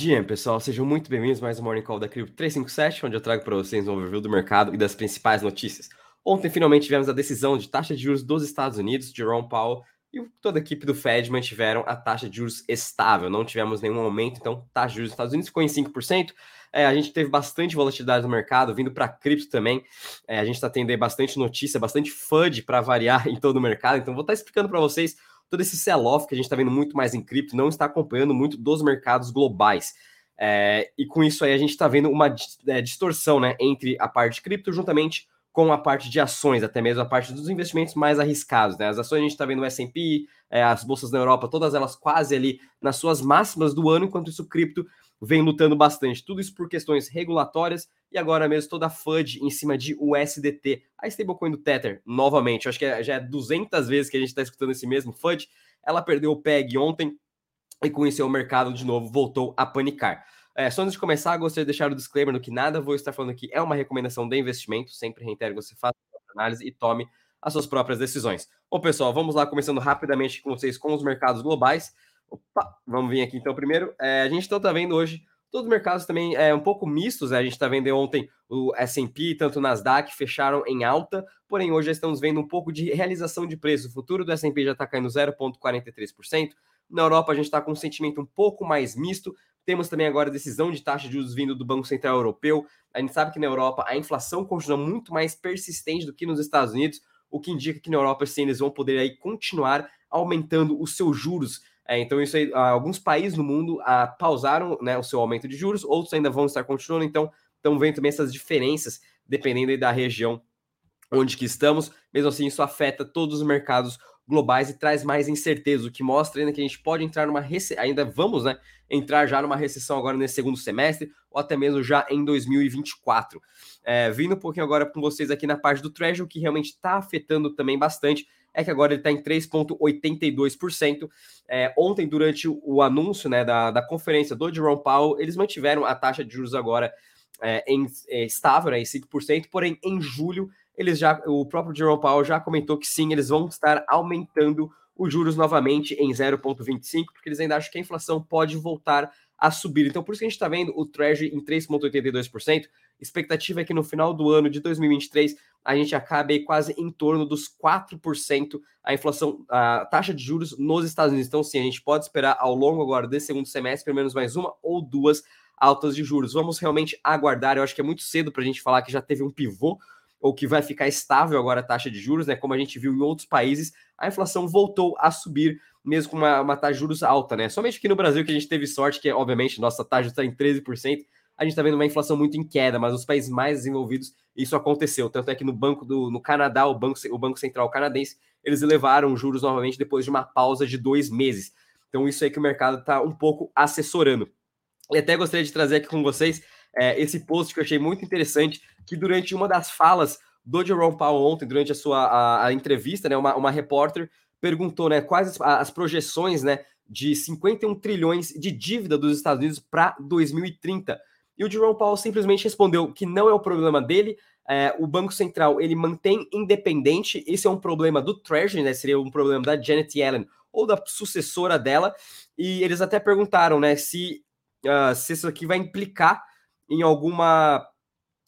dia, pessoal. Sejam muito bem-vindos mais um Morning Call da Cripto 357, onde eu trago para vocês um overview do mercado e das principais notícias. Ontem, finalmente, tivemos a decisão de taxa de juros dos Estados Unidos. Jerome Powell e toda a equipe do Fed mantiveram a taxa de juros estável. Não tivemos nenhum aumento, então taxa de juros dos Estados Unidos ficou em 5%. É, a gente teve bastante volatilidade no mercado, vindo para cripto também. É, a gente está tendo aí bastante notícia, bastante FUD para variar em todo o mercado. Então, vou estar tá explicando para vocês todo esse sell-off que a gente está vendo muito mais em cripto, não está acompanhando muito dos mercados globais. É, e com isso aí a gente está vendo uma é, distorção né, entre a parte cripto juntamente com a parte de ações, até mesmo a parte dos investimentos mais arriscados. Né? As ações a gente está vendo o S&P, é, as bolsas na Europa, todas elas quase ali nas suas máximas do ano, enquanto isso cripto vem lutando bastante. Tudo isso por questões regulatórias e agora mesmo toda a FUD em cima de USDT, a stablecoin do Tether, novamente. Acho que é, já é 200 vezes que a gente está escutando esse mesmo FUD. Ela perdeu o PEG ontem e com isso o mercado de novo voltou a panicar. É, só antes de começar, gostaria de deixar o disclaimer no que nada vou estar falando aqui é uma recomendação de investimento. Sempre reitero que você faça a análise e tome as suas próprias decisões. Bom, pessoal, vamos lá, começando rapidamente com vocês com os mercados globais. Opa, vamos vir aqui então primeiro. É, a gente então está vendo hoje todos os mercados também é um pouco mistos, né? A gente está vendo ontem o S&P, tanto o Nasdaq, fecharam em alta, porém hoje já estamos vendo um pouco de realização de preço. O futuro do S&P já está caindo 0,43%. Na Europa a gente está com um sentimento um pouco mais misto. Temos também agora decisão de taxa de juros vindo do Banco Central Europeu. A gente sabe que na Europa a inflação continua muito mais persistente do que nos Estados Unidos, o que indica que na Europa sim eles vão poder aí continuar aumentando os seus juros é, então, isso aí, alguns países no mundo ah, pausaram né, o seu aumento de juros, outros ainda vão estar continuando, então estão vendo também essas diferenças dependendo da região onde que estamos. Mesmo assim, isso afeta todos os mercados globais e traz mais incerteza, o que mostra ainda que a gente pode entrar numa recessão, ainda vamos, né, entrar já numa recessão agora nesse segundo semestre, ou até mesmo já em 2024. É, vindo um pouquinho agora com vocês aqui na parte do Treasury, que realmente está afetando também bastante, é que agora ele está em 3,82%. É, ontem, durante o anúncio né, da, da conferência do Jerome Powell, eles mantiveram a taxa de juros agora é, em, é, estável, né, em 5%, porém, em julho, eles já, o próprio Jerome Powell já comentou que sim, eles vão estar aumentando os juros novamente em 0,25%, porque eles ainda acham que a inflação pode voltar a subir. Então, por isso que a gente está vendo o Treasury em 3,82%. Expectativa é que no final do ano de 2023 a gente acabe quase em torno dos 4% a inflação, a taxa de juros nos Estados Unidos. Então, sim, a gente pode esperar ao longo agora desse segundo semestre pelo menos mais uma ou duas altas de juros. Vamos realmente aguardar. Eu acho que é muito cedo para a gente falar que já teve um pivô ou que vai ficar estável agora a taxa de juros, né? Como a gente viu em outros países, a inflação voltou a subir mesmo com uma, uma taxa de juros alta, né? Somente aqui no Brasil que a gente teve sorte, que obviamente nossa taxa está em 13%, a gente está vendo uma inflação muito em queda, mas nos países mais desenvolvidos isso aconteceu. Tanto é que no Banco do no Canadá, o Banco, o banco Central Canadense, eles elevaram os juros novamente depois de uma pausa de dois meses. Então, isso aí que o mercado está um pouco assessorando. E até gostaria de trazer aqui com vocês é, esse post que eu achei muito interessante, que durante uma das falas do Jerome Powell ontem, durante a sua a, a entrevista, né, uma, uma repórter perguntou né, quais as, as projeções né, de 51 trilhões de dívida dos Estados Unidos para 2030. E o Jerome Powell simplesmente respondeu que não é o problema dele, é, o Banco Central ele mantém independente, esse é um problema do Treasury, né? Seria um problema da Janet Yellen ou da sucessora dela. E eles até perguntaram, né, se, uh, se isso aqui vai implicar em alguma.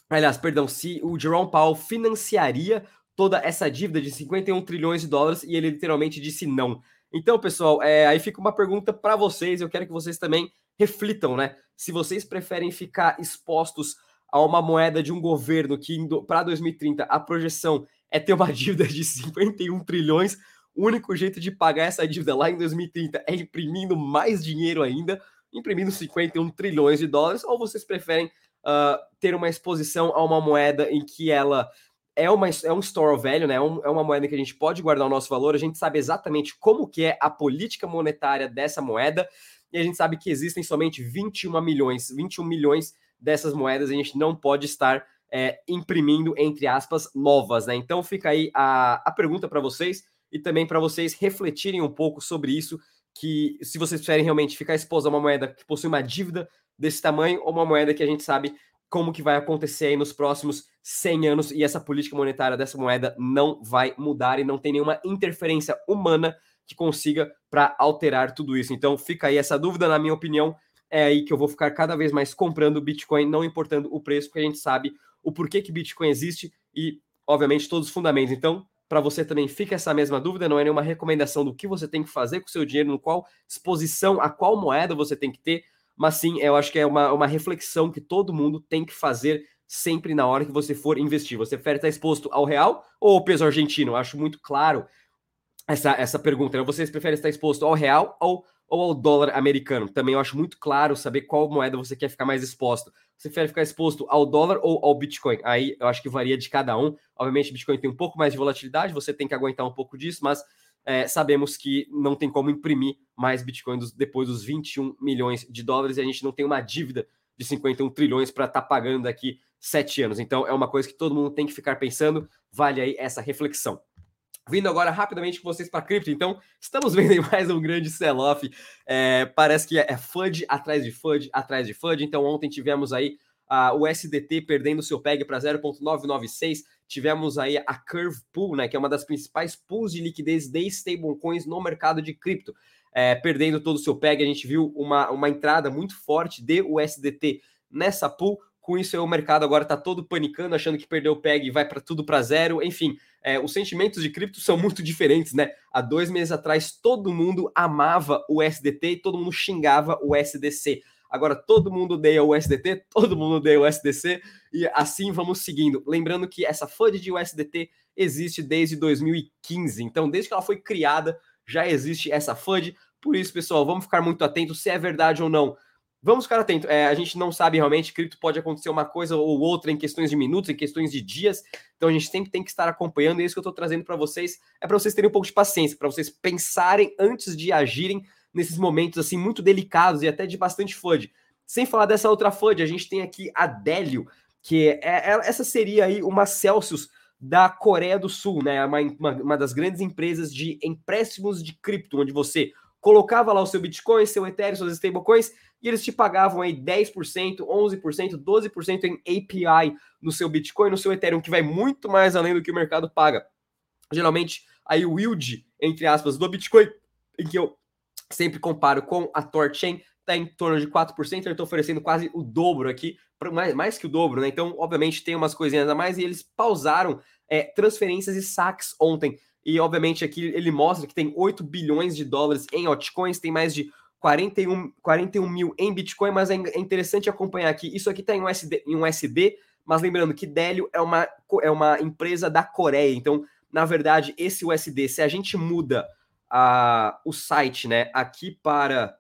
Aliás, perdão, se o Jerome Powell financiaria toda essa dívida de 51 trilhões de dólares e ele literalmente disse não. Então, pessoal, é, aí fica uma pergunta para vocês. Eu quero que vocês também reflitam, né? Se vocês preferem ficar expostos a uma moeda de um governo que para 2030 a projeção é ter uma dívida de 51 trilhões, o único jeito de pagar essa dívida lá em 2030 é imprimindo mais dinheiro ainda, imprimindo 51 trilhões de dólares, ou vocês preferem uh, ter uma exposição a uma moeda em que ela é, uma, é um store of value, né? É, é uma moeda que a gente pode guardar o nosso valor, a gente sabe exatamente como que é a política monetária dessa moeda, e a gente sabe que existem somente 21 milhões, 21 milhões dessas moedas, a gente não pode estar é, imprimindo, entre aspas, novas, né? Então fica aí a, a pergunta para vocês e também para vocês refletirem um pouco sobre isso, que se vocês preferem realmente ficar exposto a uma moeda que possui uma dívida desse tamanho ou uma moeda que a gente sabe como que vai acontecer aí nos próximos 100 anos e essa política monetária dessa moeda não vai mudar e não tem nenhuma interferência humana que consiga para alterar tudo isso. Então fica aí essa dúvida, na minha opinião, é aí que eu vou ficar cada vez mais comprando Bitcoin, não importando o preço, porque a gente sabe o porquê que Bitcoin existe e, obviamente, todos os fundamentos. Então, para você também fica essa mesma dúvida, não é nenhuma recomendação do que você tem que fazer com o seu dinheiro, no qual exposição, a qual moeda você tem que ter, mas sim, eu acho que é uma, uma reflexão que todo mundo tem que fazer sempre na hora que você for investir. Você prefere estar exposto ao real ou ao peso argentino? Eu acho muito claro essa, essa pergunta. Né? Vocês preferem estar exposto ao real ou, ou ao dólar americano? Também eu acho muito claro saber qual moeda você quer ficar mais exposto. Você prefere ficar exposto ao dólar ou ao Bitcoin? Aí eu acho que varia de cada um. Obviamente, o Bitcoin tem um pouco mais de volatilidade, você tem que aguentar um pouco disso, mas é, sabemos que não tem como imprimir mais Bitcoin dos, depois dos 21 milhões de dólares e a gente não tem uma dívida de 51 trilhões para estar tá pagando daqui sete anos. Então é uma coisa que todo mundo tem que ficar pensando. Vale aí essa reflexão. Vindo agora rapidamente com vocês para cripto, então estamos vendo mais um grande sell-off. É, parece que é FUD atrás de FUD, atrás de FUD. Então ontem tivemos aí uh, o SDT perdendo seu PEG para 0,996. Tivemos aí a Curve Pool, né, que é uma das principais pools de liquidez de stablecoins no mercado de cripto, é, perdendo todo o seu PEG. A gente viu uma, uma entrada muito forte de USDT nessa pool. Com isso, o mercado agora está todo panicando, achando que perdeu o PEG e vai para tudo para zero. Enfim, é, os sentimentos de cripto são muito diferentes, né? Há dois meses atrás, todo mundo amava o SDT e todo mundo xingava o SDC. Agora todo mundo odeia o SDT, todo mundo odeia o SDC e assim vamos seguindo. Lembrando que essa FUD de USDT existe desde 2015, então desde que ela foi criada já existe essa FUD. Por isso, pessoal, vamos ficar muito atentos se é verdade ou não. Vamos ficar atentos. É, a gente não sabe realmente, cripto pode acontecer uma coisa ou outra em questões de minutos, em questões de dias. Então a gente sempre tem que estar acompanhando. E isso que eu estou trazendo para vocês é para vocês terem um pouco de paciência, para vocês pensarem antes de agirem nesses momentos assim muito delicados e até de bastante FUD. Sem falar dessa outra FUD, a gente tem aqui a Délio, que é, é essa seria aí uma Celsius da Coreia do Sul, né? Uma, uma, uma das grandes empresas de empréstimos de cripto, onde você colocava lá o seu Bitcoin, seu Ethereum, suas stablecoins e eles te pagavam aí 10%, 11%, 12% em API no seu Bitcoin, no seu Ethereum, que vai muito mais além do que o mercado paga. Geralmente, aí o yield, entre aspas, do Bitcoin, que eu sempre comparo com a Torchain, está em torno de 4%, eu estou oferecendo quase o dobro aqui, mais, mais que o dobro, né? Então, obviamente, tem umas coisinhas a mais e eles pausaram é, transferências e saques ontem. E, obviamente, aqui ele mostra que tem 8 bilhões de dólares em altcoins, tem mais de 41, 41 mil em Bitcoin, mas é, é interessante acompanhar aqui. Isso aqui está em um SD, em um SD, mas lembrando que Délio é uma, é uma empresa da Coreia. Então, na verdade, esse USD, se a gente muda a, o site, né, aqui para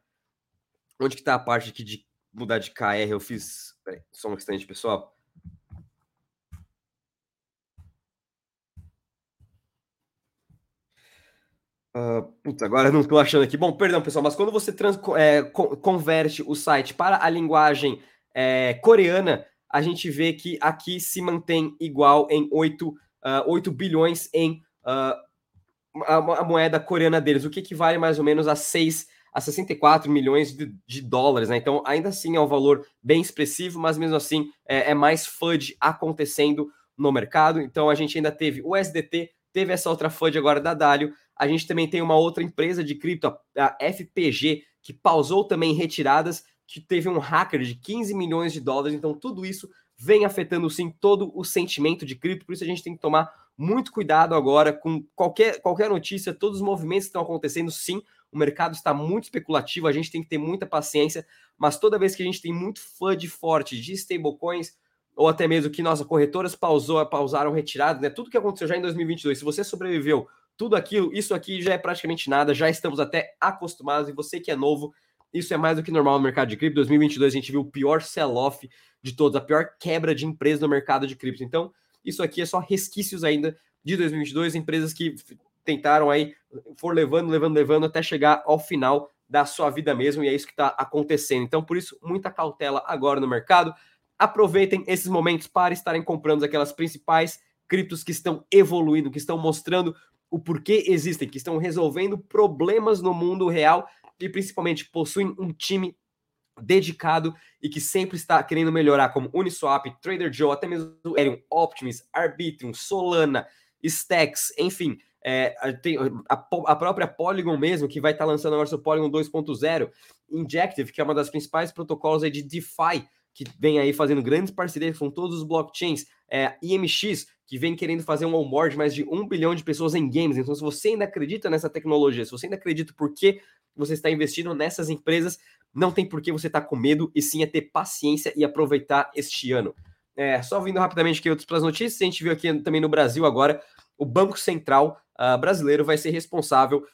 onde que está a parte aqui de mudar de KR, eu fiz, peraí, só um instante, pessoal. Uh, putz, agora não estou achando aqui. Bom, perdão, pessoal, mas quando você trans, é, converte o site para a linguagem é, coreana, a gente vê que aqui se mantém igual em 8, uh, 8 bilhões em uh, a, a, moeda coreana deles, o que equivale mais ou menos a 6 a 64 milhões de, de, dólares, né? Então, ainda assim é um valor bem expressivo, mas mesmo assim é, é mais FUD acontecendo no mercado. Então, a gente ainda teve o SDT, teve essa outra FUD agora da Dalio, a gente também tem uma outra empresa de cripto, a FPG, que pausou também retiradas, que teve um hacker de 15 milhões de dólares. Então, tudo isso vem afetando sim todo o sentimento de cripto. Por isso, a gente tem que tomar muito cuidado agora com qualquer, qualquer notícia, todos os movimentos que estão acontecendo. Sim, o mercado está muito especulativo, a gente tem que ter muita paciência, mas toda vez que a gente tem muito FUD forte de stablecoins, ou até mesmo que nossas corretoras pausou, pausaram retiradas, né? Tudo que aconteceu já em 2022, se você sobreviveu tudo aquilo, isso aqui já é praticamente nada, já estamos até acostumados, e você que é novo, isso é mais do que normal no mercado de cripto. 2022 a gente viu o pior sell-off de todos, a pior quebra de empresa no mercado de cripto. Então, isso aqui é só resquícios ainda de 2022, empresas que tentaram aí, for levando, levando, levando até chegar ao final da sua vida mesmo, e é isso que está acontecendo. Então, por isso, muita cautela agora no mercado. Aproveitem esses momentos para estarem comprando aquelas principais criptos que estão evoluindo, que estão mostrando o porquê existem, que estão resolvendo problemas no mundo real e principalmente possuem um time dedicado e que sempre está querendo melhorar, como Uniswap, Trader Joe, até mesmo Ethereum, Optimus, Arbitrum, Solana, Stacks, enfim, É, tem a, a, própria Polygon mesmo, que vai estar tá lançando agora seu Polygon 2.0, Injective, que é uma das principais protocolos de DeFi, que vem aí fazendo grandes parcerias com todos os blockchains, é, IMX, que vem querendo fazer um onboard mais de um bilhão de pessoas em games. Então, se você ainda acredita nessa tecnologia, se você ainda acredita por que você está investindo nessas empresas, não tem por que você estar tá com medo, e sim é ter paciência e aproveitar este ano. É, só vindo rapidamente aqui outras as notícias, a gente viu aqui também no Brasil agora, o Banco Central uh, brasileiro vai ser responsável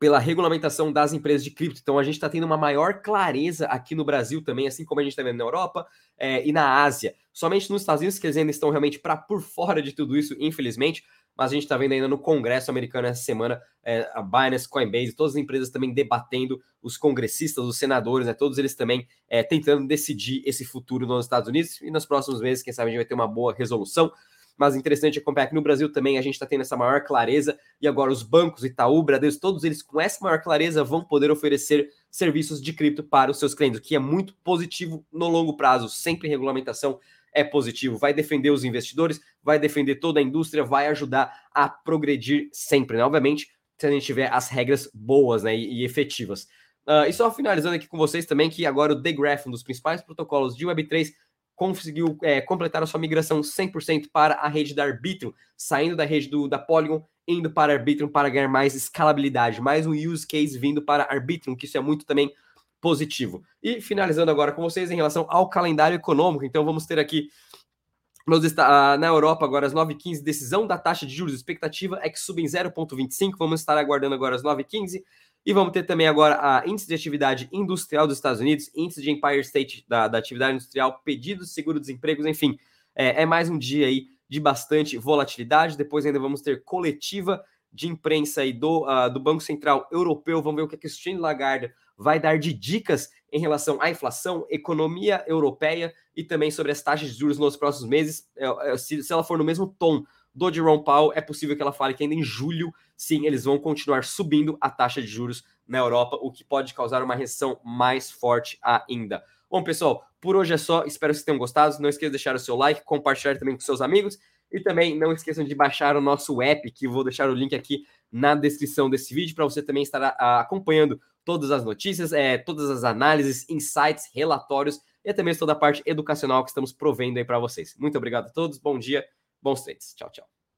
pela regulamentação das empresas de cripto. Então a gente está tendo uma maior clareza aqui no Brasil também, assim como a gente está vendo na Europa é, e na Ásia. Somente nos Estados Unidos que eles ainda estão realmente para por fora de tudo isso, infelizmente. Mas a gente está vendo ainda no Congresso americano essa semana é, a Binance, Coinbase, todas as empresas também debatendo, os congressistas, os senadores, né, todos eles também é, tentando decidir esse futuro nos Estados Unidos. E nos próximos meses, quem sabe, a gente vai ter uma boa resolução mas interessante acompanhar que no Brasil também a gente está tendo essa maior clareza e agora os bancos, Itaú, Bradesco, todos eles com essa maior clareza vão poder oferecer serviços de cripto para os seus clientes, o que é muito positivo no longo prazo. Sempre regulamentação é positivo, vai defender os investidores, vai defender toda a indústria, vai ajudar a progredir sempre, né? Obviamente, se a gente tiver as regras boas né, e, e efetivas. Uh, e só finalizando aqui com vocês também que agora o The Graph, um dos principais protocolos de Web3, conseguiu é, completar a sua migração 100% para a rede da Arbitrum, saindo da rede do, da Polygon, indo para a Arbitrum para ganhar mais escalabilidade, mais um use case vindo para a Arbitrum, que isso é muito também positivo. E finalizando agora com vocês em relação ao calendário econômico, então vamos ter aqui na Europa agora às 9h15, decisão da taxa de juros, expectativa é que suba em 0,25, vamos estar aguardando agora às 9h15, e vamos ter também agora a índice de atividade industrial dos Estados Unidos, índice de Empire State da, da atividade industrial, pedidos de seguro-desempregos, enfim. É, é, mais um dia aí de bastante volatilidade. Depois ainda vamos ter coletiva de imprensa aí do, uh, do Banco Central Europeu. Vamos ver o que a Christine Lagarde vai dar de dicas em relação à inflação, economia europeia e também sobre as taxas de juros nos próximos meses, é, é, se, se ela for no mesmo tom do Jerome Powell, é possível que ela fale que ainda em julho, sim, eles vão continuar subindo a taxa de juros na Europa, o que pode causar uma recessão mais forte ainda. Bom, pessoal, por hoje é só. Espero que vocês tenham gostado. Não esqueça de deixar o seu like, compartilhar também com seus amigos. E também não esqueçam de baixar o nosso app, que vou deixar o link aqui na descrição desse vídeo, para você também estar acompanhando todas as notícias, é, todas as análises, insights, relatórios e mesmo toda a parte educacional que estamos provendo aí para vocês. Muito obrigado a todos, bom dia Bons treinos. Tchau, tchau.